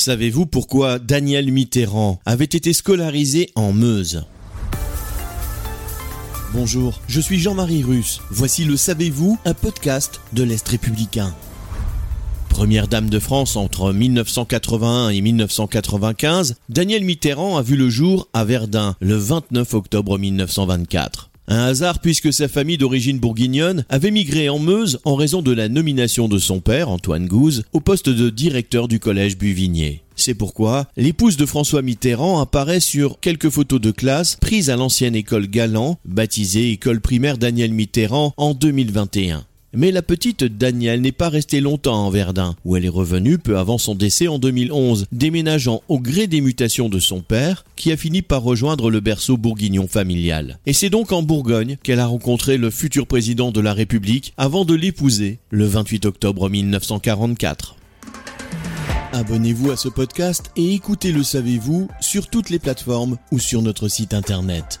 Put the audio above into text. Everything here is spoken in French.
Savez-vous pourquoi Daniel Mitterrand avait été scolarisé en Meuse? Bonjour, je suis Jean-Marie Russe. Voici le Savez-vous, un podcast de l'Est républicain. Première dame de France entre 1981 et 1995, Daniel Mitterrand a vu le jour à Verdun le 29 octobre 1924. Un hasard puisque sa famille d'origine bourguignonne avait migré en Meuse en raison de la nomination de son père, Antoine Gouze, au poste de directeur du collège Buvigné. C'est pourquoi l'épouse de François Mitterrand apparaît sur quelques photos de classe prises à l'ancienne école Galant, baptisée école primaire Daniel Mitterrand en 2021. Mais la petite Danielle n'est pas restée longtemps en Verdun, où elle est revenue peu avant son décès en 2011, déménageant au gré des mutations de son père, qui a fini par rejoindre le berceau bourguignon familial. Et c'est donc en Bourgogne qu'elle a rencontré le futur président de la République avant de l'épouser le 28 octobre 1944. Abonnez-vous à ce podcast et écoutez Le Savez-vous sur toutes les plateformes ou sur notre site internet.